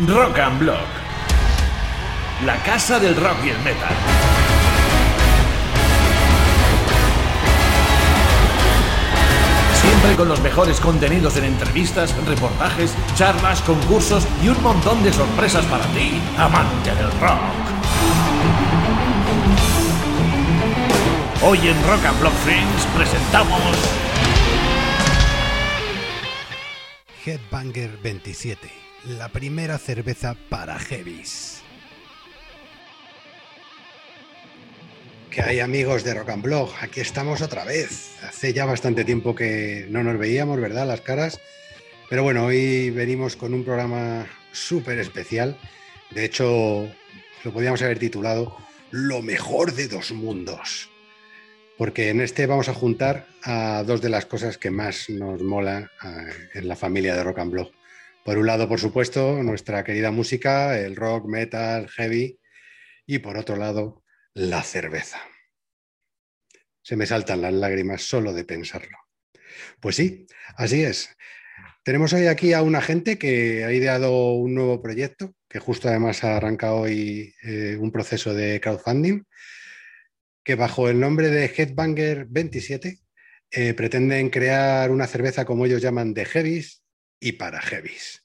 Rock and Block. La casa del rock y el metal. Siempre con los mejores contenidos en entrevistas, reportajes, charlas, concursos y un montón de sorpresas para ti, amante del rock. Hoy en Rock and Block Friends presentamos Headbanger 27, la primera cerveza para heavies. ¿Qué hay amigos de Rock and Blog? Aquí estamos otra vez. Hace ya bastante tiempo que no nos veíamos, ¿verdad? Las caras. Pero bueno, hoy venimos con un programa súper especial. De hecho, lo podríamos haber titulado Lo mejor de dos mundos. Porque en este vamos a juntar a dos de las cosas que más nos mola eh, en la familia de Rock and Blog. Por un lado, por supuesto, nuestra querida música, el rock, metal, heavy. Y por otro lado, la cerveza. Se me saltan las lágrimas solo de pensarlo. Pues sí, así es. Tenemos hoy aquí a una gente que ha ideado un nuevo proyecto, que justo además ha arrancado hoy eh, un proceso de crowdfunding, que bajo el nombre de Headbanger 27 eh, pretenden crear una cerveza como ellos llaman de heavies y para heavies.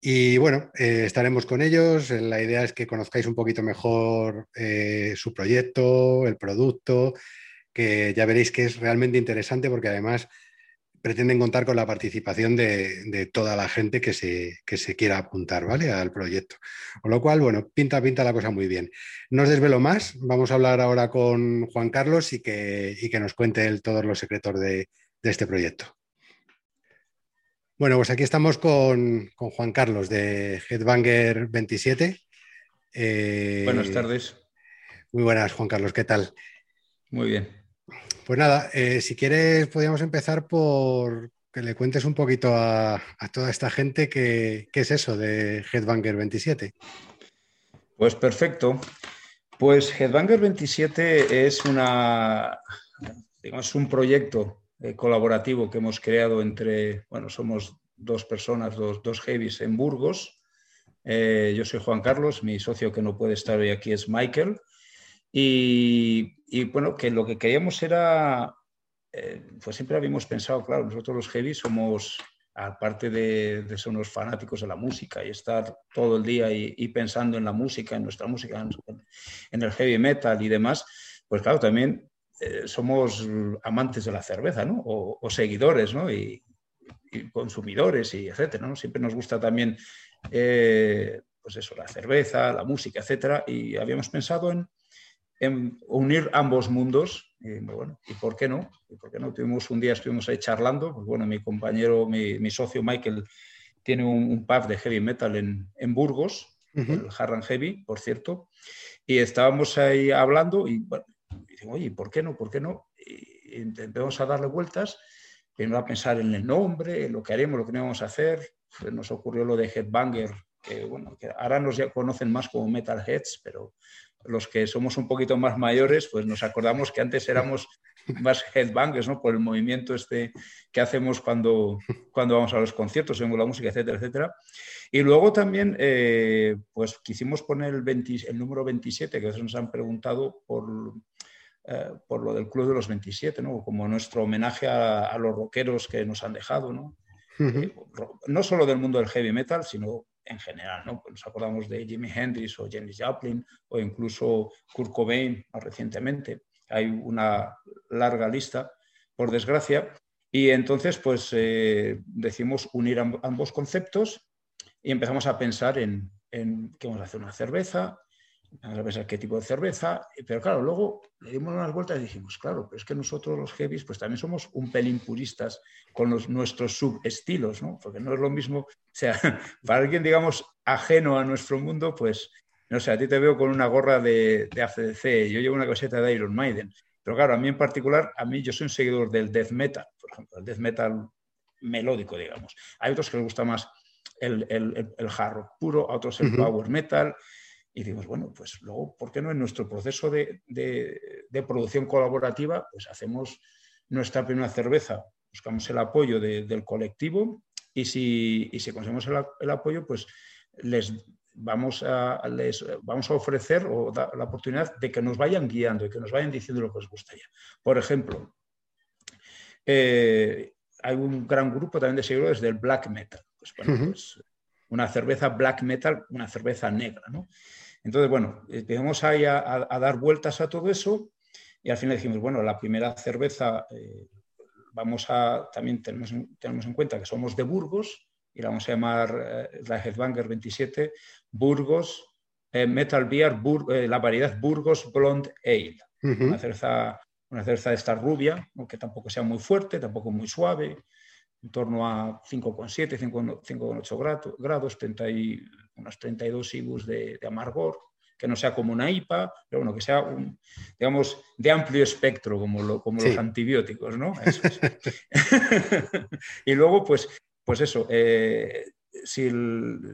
Y bueno, eh, estaremos con ellos. La idea es que conozcáis un poquito mejor eh, su proyecto, el producto, que ya veréis que es realmente interesante porque además pretenden contar con la participación de, toda la gente que se, se, quiera apuntar ¿vale? al proyecto. Con lo cual, bueno, pinta, pinta la cosa muy bien. No os desvelo más, vamos a hablar ahora con Juan Carlos y que, que nos cuente él todos los secretos de este proyecto. Bueno, pues aquí estamos con, Juan Carlos de Headbanger 27. Eh, buenas tardes. Muy buenas, Juan Carlos, ¿qué tal? Muy bien. Pues nada, eh, si quieres podríamos empezar por que le cuentes un poquito a, toda esta gente qué es eso de Headbanger 27. Pues perfecto. Pues Headbanger 27 es una, digamos, un proyecto eh, colaborativo que hemos creado entre, bueno, somos dos personas, dos, dos heavies en Burgos. Eh, yo soy Juan Carlos, mi socio que no puede estar hoy aquí es Michael. Y, y bueno, que lo que queríamos era, eh, pues siempre habíamos pensado, claro, nosotros los heavies somos, aparte de, de ser unos fanáticos de la música y estar todo el día y, pensando en la música, en nuestra música, en, en el heavy metal y demás, pues claro, también eh, somos amantes de la cerveza, ¿no? O, seguidores, ¿no? Y, consumidores y etcétera, ¿no? Siempre nos gusta también, eh, pues eso, la cerveza, la música, etcétera. Y habíamos pensado en, unir ambos mundos. Y bueno, ¿y por qué no? ¿Y por qué no? Tuvimos un día, estuvimos ahí charlando, pues bueno, mi compañero, mi, socio Michael tiene un, pub de heavy metal en, Burgos, el Harran Heavy, por cierto, y estábamos ahí hablando y bueno, y oye, ¿por qué no? ¿Por qué no? Y empezamos a darle vueltas, primero a pensar en el nombre, en lo que haremos, lo que no vamos a hacer. Pues nos ocurrió lo de Headbanger, que, bueno, que ahora nos ya conocen más como Metalheads, pero los que somos un poquito más mayores, pues nos acordamos que antes éramos más headbangers, ¿no? Por el movimiento este que hacemos cuando, cuando vamos a los conciertos, vemos la música, etcétera, etcétera. Y luego también, eh, pues quisimos poner el, el número 27, que a veces nos han preguntado por, eh, por lo del Club de los 27, ¿no? como nuestro homenaje a, los rockeros que nos han dejado, ¿no? Eh, no solo del mundo del heavy metal, sino en general. ¿no? Pues nos acordamos de Jimi Hendrix o Janis Joplin o incluso Kurt Cobain más recientemente. Hay una larga lista, por desgracia. Y entonces, pues eh, decimos unir ambos conceptos y empezamos a pensar en, en que vamos a hacer una cerveza, a pensar qué tipo de cerveza, pero claro, luego le dimos unas vueltas y dijimos, claro, pero es que nosotros los heavies pues también somos un pelín puristas con los, nuestros subestilos, ¿no? Porque no es lo mismo, o sea, para alguien, digamos, ajeno a nuestro mundo, pues, no sé, a ti te veo con una gorra de, de ACDC, yo llevo una coseta de Iron Maiden, pero claro, a mí en particular, a mí yo soy un seguidor del death metal, por ejemplo, el death metal melódico, digamos. Hay otros que les gusta más el, el, el hard rock puro, a otros el power metal, y dijimos, bueno, pues luego, ¿por qué no en nuestro proceso de, producción colaborativa, pues hacemos nuestra primera cerveza, buscamos el apoyo del colectivo y si, si conseguimos el, apoyo, pues les vamos a, les vamos a ofrecer o la oportunidad de que nos vayan guiando y que nos vayan diciendo lo que les gustaría. Por ejemplo, eh, hay un gran grupo también de seguidores del black metal. Pues, pues, una cerveza black metal, una cerveza negra, ¿no? Entonces, bueno, empezamos ahí a, dar vueltas a todo eso y al final dijimos, bueno, la primera cerveza, eh, vamos a, también tenemos, tenemos en cuenta que somos de Burgos y la vamos a llamar eh, la Headbanger 27, Burgos eh, Metal Beer, la variedad Burgos Blonde Ale, una cerveza una cerveza de esta rubia, aunque tampoco sea muy fuerte, tampoco muy suave, en torno a 5,7, 5,8 grados, grados 30 y, unos 32 IBUs de, amargor, que no sea como una IPA, pero bueno, que sea, un, digamos, de amplio espectro, como, como los antibióticos, ¿no? y luego, pues, pues eso, eh, si,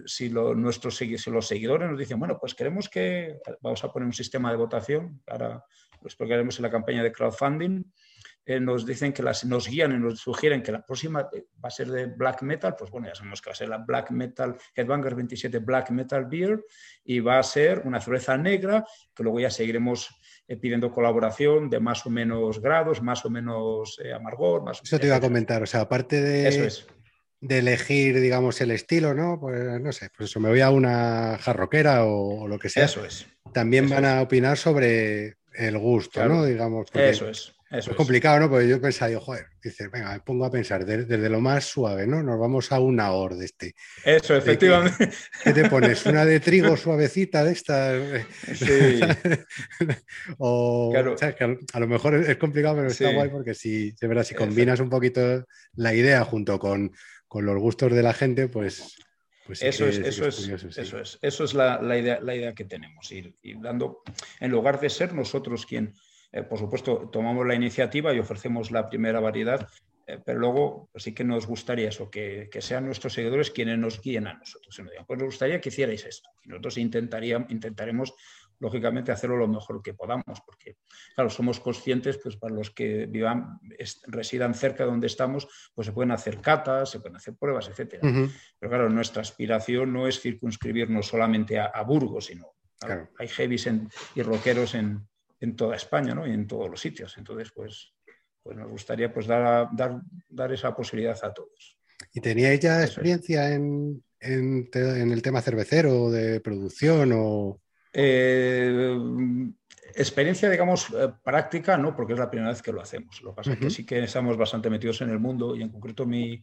si, nuestros, si los seguidores nos dicen, bueno, pues queremos que, vamos a poner un sistema de votación para, pues porque haremos en la campaña de crowdfunding, eh, nos dicen que las, nos guían y nos sugieren que la próxima eh, va a ser de black metal, pues bueno, ya sabemos que va a ser la black metal, Headbanger 27 Black Metal Beer, y va a ser una cerveza negra, que luego ya seguiremos eh, pidiendo colaboración de más o menos grados, más o menos amargor. Más Eso te iba a comentar, o sea, aparte de, de elegir, digamos, el estilo, ¿no? Pues no sé, pues eso, me voy a una jarroquera o, lo que sea. Eso es. También van a opinar sobre el gusto, ¿no? Digamos. Eso es. Eso es complicado, ¿no? Porque yo pensaba, joder, dices, venga, me pongo a pensar desde, lo más suave, ¿no? Nos vamos a una hor de este. Eso, efectivamente. ¿Qué, te pones? ¿Una de trigo suavecita de estas? Sí. o, sea, que a, lo mejor es complicado, pero está guay porque si, de verdad, si combinas un poquito la idea junto con, con los gustos de la gente, pues pues eso, es, eso, es, eso es, eso es la, idea, la idea que tenemos, ir, dando, en lugar de ser nosotros quien, eh, por supuesto, tomamos la iniciativa y ofrecemos la primera variedad, eh, pero luego pues sí que nos gustaría eso, que, sean nuestros seguidores quienes nos guíen a nosotros. Pues nos gustaría que hicierais esto. Y nosotros intentaríamos, intentaremos lógicamente hacerlo lo mejor que podamos, porque claro, somos conscientes, pues para los que vivan, residan cerca de donde estamos, pues se pueden hacer catas, se pueden hacer pruebas, etcétera. Pero claro, nuestra aspiración no es circunscribirnos solamente a, Burgos, sino hay heavies y rockeros en, toda España, ¿no? Y en todos los sitios. Entonces, pues, pues nos gustaría pues dar, dar, dar esa posibilidad a todos. ¿Y tenía ya experiencia en, en, en, el tema cervecero, de producción o...? Eh, experiencia, digamos, eh, práctica, no, porque es la primera vez que lo hacemos. Lo que pasa es que sí que estamos bastante metidos en el mundo y en concreto mi,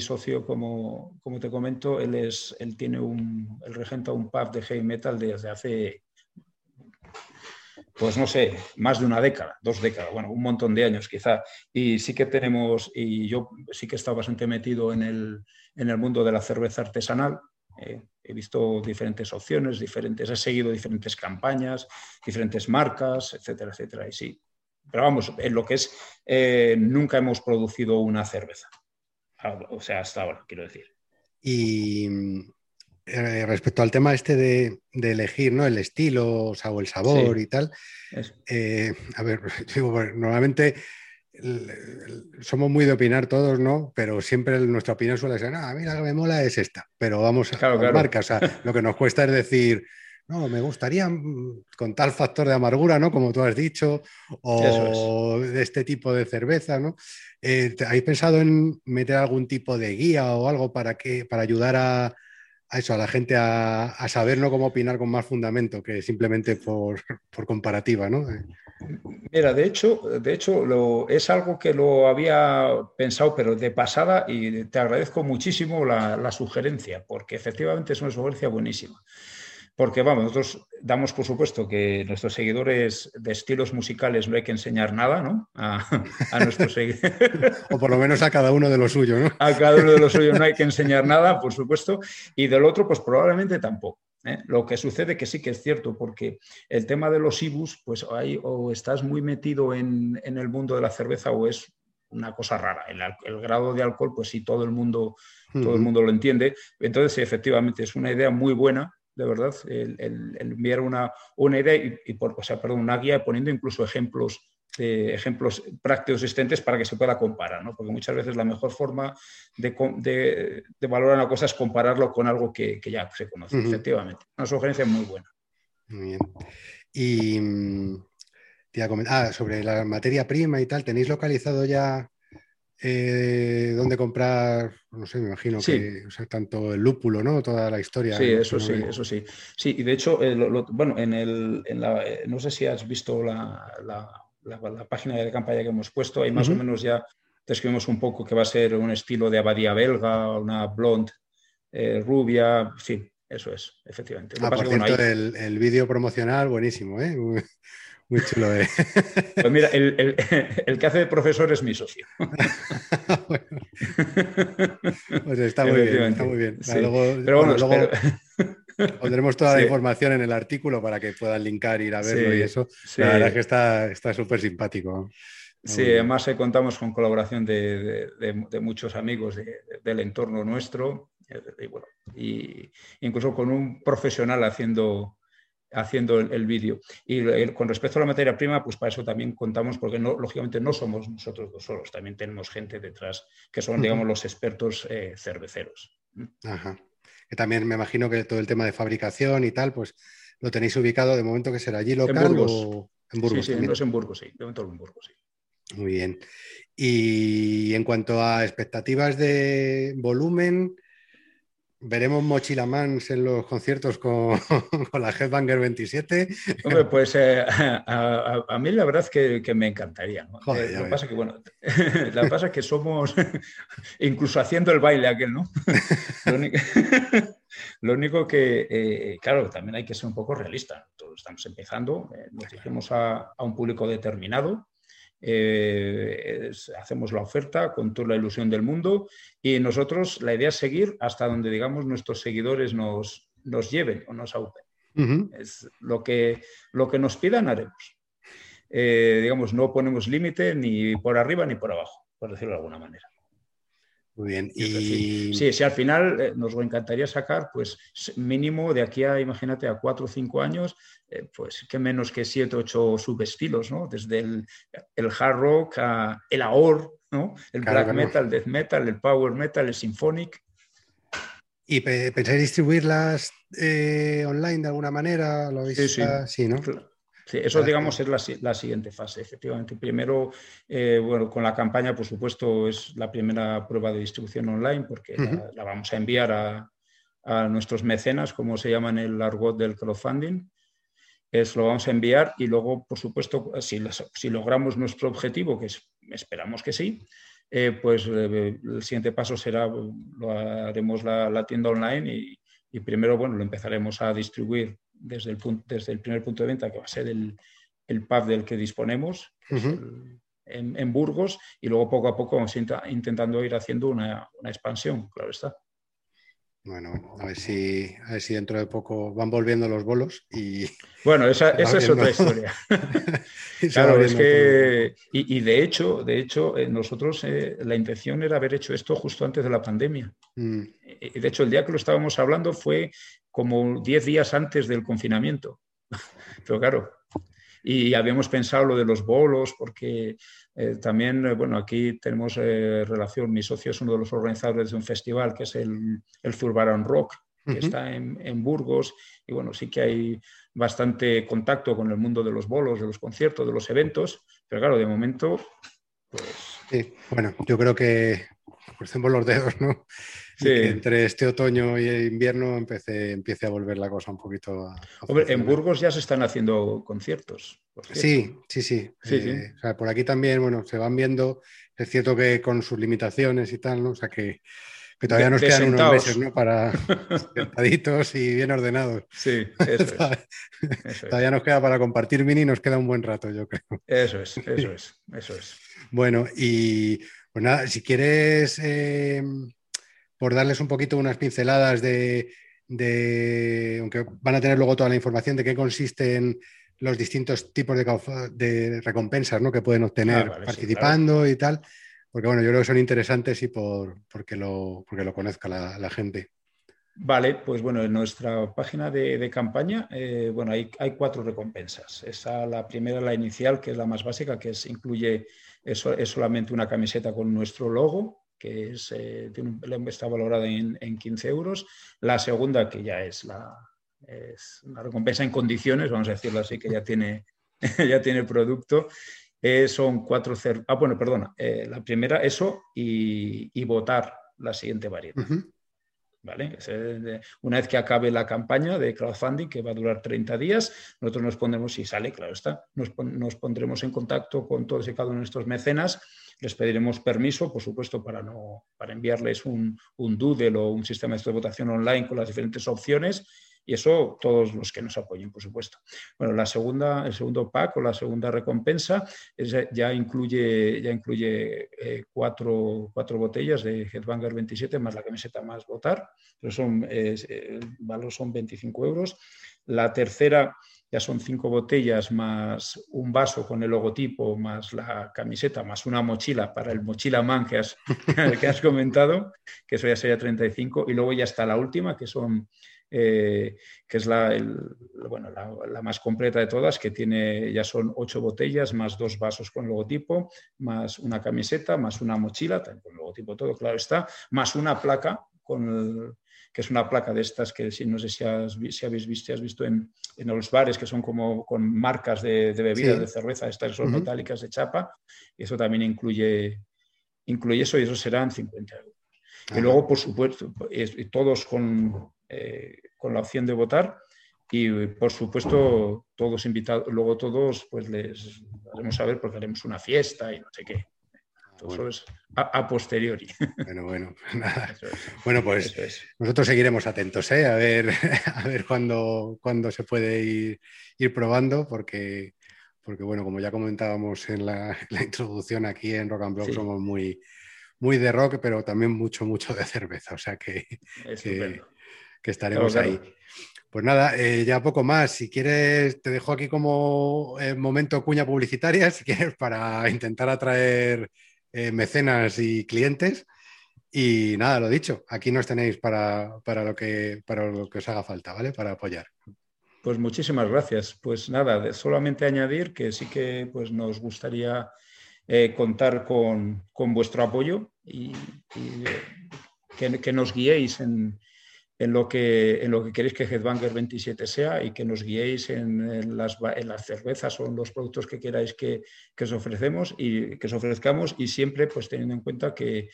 socio, como, como, te comento, él, es, él tiene un, él regenta un pub de heavy metal desde hace, pues no sé, más de una década, dos décadas, bueno, un montón de años quizá. Y sí que tenemos, y yo sí que he estado bastante metido en el, en el mundo de la cerveza artesanal. Eh, he visto diferentes opciones, diferentes, he seguido diferentes campañas, diferentes marcas, etcétera, etcétera. Y sí, pero vamos, en lo que es, eh, nunca hemos producido una cerveza. O sea, hasta ahora, quiero decir. Y eh, respecto al tema este de, elegir ¿no? el estilo o, el sabor y tal, a ver, digo, normalmente somos muy de opinar todos, ¿no? Pero siempre nuestra opinión suele ser, ah, mira, lo que me mola es esta. Pero vamos a claro, marca. O sea, lo que nos cuesta es decir, no, me gustaría mm, con tal factor de amargura, ¿no? Como tú has dicho, o de este tipo de cerveza, ¿no? Eh, ¿Habéis pensado en meter algún tipo de guía o algo para, que, para ayudar a, a eso, a la gente a, saber ¿no? cómo opinar con más fundamento que simplemente por, comparativa, ¿no? Mira, de hecho, de hecho lo, es algo que lo había pensado, pero de pasada, y te agradezco muchísimo la, la sugerencia, porque efectivamente es una sugerencia buenísima. Porque, vamos, nosotros damos por supuesto que nuestros seguidores de estilos musicales no hay que enseñar nada, ¿no? A, nuestros seguidores. o por lo menos a cada uno de los suyos, ¿no? A cada uno de los suyos no hay que enseñar nada, por supuesto. Y del otro, pues probablemente tampoco. ¿eh? Lo que sucede que sí que es cierto, porque el tema de los IBUs, pues hay, o estás muy metido en, el mundo de la cerveza o es una cosa rara. El, grado de alcohol, pues sí, todo el mundo, todo el mundo lo entiende. Entonces, efectivamente, es una idea muy buena de verdad, el, enviar una, una idea y, por, o sea, perdón, una guía poniendo incluso ejemplos ejemplos prácticos existentes para que se pueda comparar, ¿no? porque muchas veces la mejor forma de, valorar una cosa es compararlo con algo que, ya se conoce, efectivamente. Una sugerencia muy buena. Muy bien. Y mm, te iba a comentar, ah, sobre la materia prima y tal, ¿tenéis localizado ya eh, dónde comprar, no sé, me imagino que tanto el lúpulo, ¿no? Toda la historia. Sí, eso sí, eso sí. Sí, y de hecho, eh, bueno, en el, eh, no sé si has visto la, página de campaña que hemos puesto, ahí más o menos ya describimos un poco que va a ser un estilo de abadía belga, una blonde rubia, sí, eso es, efectivamente. Ah, por cierto, el, el vídeo promocional, buenísimo, ¿eh? Muy chulo, ¿eh? Pues mira, el, que hace de profesor es mi socio. pues está muy bien, está muy bien. pero bueno, luego pondremos toda la información en el artículo para que puedan linkar, ir a verlo y eso. La verdad es que está súper simpático. Sí, además eh, contamos con colaboración de, muchos amigos del entorno nuestro eh, y, bueno, y incluso con un profesional haciendo haciendo el, vídeo. Y con respecto a la materia prima, pues para eso también contamos, porque no, lógicamente no somos nosotros dos solos, también tenemos gente detrás que son, digamos, los expertos eh, cerveceros. Ajá. Que también me imagino que todo el tema de fabricación y tal, pues lo tenéis ubicado de momento que será allí local en o en Burgos. Sí, sí, en Burgos, sí, de momento en Burgos, sí. Muy bien. Y en cuanto a expectativas de volumen, ¿Veremos Mochilamans en los conciertos con, la Headbanger 27? Hombre, pues eh, a, mí la verdad es que, me encantaría. Eh, lo, que pasa que, bueno, la pasa que somos, incluso haciendo el baile aquel, ¿no? lo, único, que, eh, claro, también hay que ser un poco realista. Todos estamos empezando, nos dirigimos a, a un público determinado eh, hacemos la oferta con toda la ilusión del mundo y nosotros la idea es seguir hasta donde, digamos, nuestros seguidores nos, nos lleven o nos aúpen. Es lo que, lo que nos pidan, haremos. Eh, digamos, no ponemos límite ni por arriba ni por abajo, por decirlo de alguna manera. Muy bien. Y... Sí, sí, al final eh, nos encantaría sacar, pues mínimo de aquí a, imagínate, a cuatro o cinco años, eh, pues qué menos que siete o ocho subestilos, ¿no? Desde el, el hard rock a el AOR, ¿no? El black metal, el death metal, el power metal, el symphonic. ¿Y pensáis distribuirlas eh, online de alguna manera? ¿Lo sí, sí. sí, ¿no? Sí, eso, digamos, es la, siguiente fase, efectivamente. Primero, eh, bueno, con la campaña, por supuesto, es la primera prueba de distribución online porque la, vamos a enviar a, nuestros mecenas, como se llama en el argot del crowdfunding. Es, lo vamos a enviar y luego, por supuesto, si, si logramos nuestro objetivo, que esperamos que sí, eh, pues eh, el siguiente paso será, lo haremos la, tienda online y, y primero, bueno, lo empezaremos a distribuir desde el, desde el primer punto de venta, que va a ser el, el pub del que disponemos, en, Burgos, y luego poco a poco vamos intentando ir haciendo una, expansión, claro está. Bueno, a ver, si, a ver si dentro de poco van volviendo los bolos y... Bueno, esa, es otra historia. claro, es que... Y, de hecho, de hecho eh, nosotros eh, la intención era haber hecho esto justo antes de la pandemia. Mm. Y de hecho, el día que lo estábamos hablando fue como 10 días antes del confinamiento. Pero claro, y habíamos pensado lo de los bolos, porque eh, también, eh, bueno, aquí tenemos eh, relación, mi socio es uno de los organizadores de un festival que es el, el Zurbaran Rock, que está en, en, Burgos, y bueno, sí que hay bastante contacto con el mundo de los bolos, de los conciertos, de los eventos, pero claro, de momento, pues... Sí, bueno, yo creo que crucemos los dedos, ¿no? entre este otoño y invierno empiece, empiece a volver la cosa un poquito a, Hombre, en Burgos ya se están haciendo conciertos. Sí, sí, sí. Eh, por aquí también, bueno, se van viendo. Es cierto que con sus limitaciones y tal, ¿no? O sea que, todavía nos quedan unos meses, ¿no? Para sentaditos y bien ordenados. Sí, eso es. todavía nos queda para compartir mini, nos queda un buen rato, yo creo. Eso es, eso es, eso es. Bueno, y pues nada, si quieres eh, por darles un poquito unas pinceladas de, aunque van a tener luego toda la información de qué consisten los distintos tipos de, de recompensas ¿no? que pueden obtener ah, participando y tal, porque bueno, yo creo que son interesantes y por, porque, lo, porque lo conozca la, gente. Vale, pues bueno, en nuestra página de, campaña, eh, bueno, hay, hay, cuatro recompensas. Esa, la primera, la inicial, que es la más básica, que es, incluye, es, solamente una camiseta con nuestro logo, que es, eh, está valorada en, en, 15 euros. La segunda, que ya es la es una recompensa en condiciones, vamos a decirlo así, que ya tiene, ya tiene producto. Eh, son cuatro... Ah, bueno, perdona. la primera, eso, y, y votar la siguiente variedad. ¿Vale? Una vez que acabe la campaña de crowdfunding, que va a durar 30 días, nosotros nos pondremos, si sale, claro está, nos, pondremos en contacto con todos y cada uno de nuestros mecenas, les pediremos permiso, por supuesto, para, no, para enviarles un, un doodle o un sistema de votación online con las diferentes opciones y eso todos los que nos apoyen, por supuesto. Bueno, la segunda, el segundo pack o la segunda recompensa ya incluye, ya incluye eh, cuatro, botellas de Headbanger 27 más la camiseta más votar. Pero son, el valor son 25 euros. La tercera ya son cinco botellas más un vaso con el logotipo, más la camiseta, más una mochila para el mochila man que has, que has comentado, que eso ya sería 35. Y luego ya está la última, que son eh, que es la, bueno, la, más completa de todas, que tiene, ya son ocho botellas, más dos vasos con logotipo, más una camiseta, más una mochila, con logotipo todo, claro está, más una placa con que es una placa de estas que si, no sé si, si habéis visto, has visto en, en, los bares que son como con marcas de, de bebidas, de cerveza, estas son metálicas de chapa, y eso también incluye, incluye eso y eso serán 50 euros. Y luego, por supuesto, todos con, eh, con la opción de votar y por supuesto todos invitados, luego todos pues les haremos saber porque haremos una fiesta y no sé qué. Todo eso es a, posteriori. Bueno, bueno, nada. Bueno, pues nosotros seguiremos atentos ¿eh? a ver, a ver cuándo, se puede ir, ir, probando, porque, porque, bueno, como ya comentábamos en la, introducción aquí en Rock and Block, somos muy, muy de rock, pero también mucho, mucho de cerveza. O sea que, que, que estaremos ahí. Pues nada, eh, ya poco más. Si quieres, te dejo aquí como eh, momento cuña publicitaria, si quieres, para intentar atraer eh, mecenas y clientes. Y nada, lo dicho, aquí nos tenéis para, lo que, para lo que os haga falta, ¿vale? Para apoyar. Pues muchísimas gracias. Pues nada, solamente añadir que sí que pues, nos gustaría contar con, vuestro apoyo y, que, nos guiéis en, en lo que, en lo que queréis que Headbanger 27 sea y que nos guiéis en, las, en las, cervezas o en los productos que queráis que, que, os ofrecemos y que os ofrezcamos y siempre pues teniendo en cuenta que,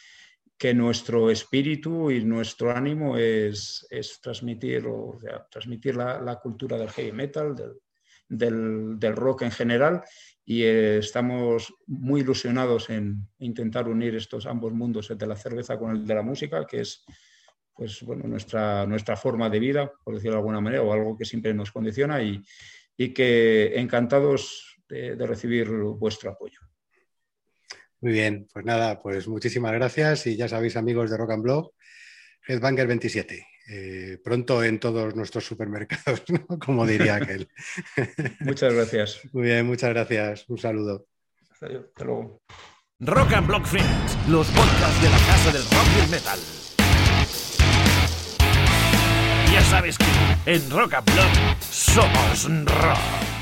que nuestro espíritu y nuestro ánimo es, es transmitir, o, transmitir la, la, cultura del heavy metal, del, del, rock en general y eh, estamos muy ilusionados en intentar unir estos ambos mundos, el de la cerveza con el de la música, que es pues bueno, nuestra, nuestra forma de vida, por decirlo de alguna manera, o algo que siempre nos condiciona y, y que encantados de, recibir vuestro apoyo. Muy bien, pues nada, pues muchísimas gracias y ya sabéis amigos de Rock and Blog, Headbanger 27. Eh, pronto en todos nuestros supermercados, como diría aquel. muchas gracias. Muy bien, muchas gracias. Un saludo. Hasta luego. Rock and Block Friends, los podcasts de la casa del rock y el metal. Ya sabes que en Rock Block somos rock.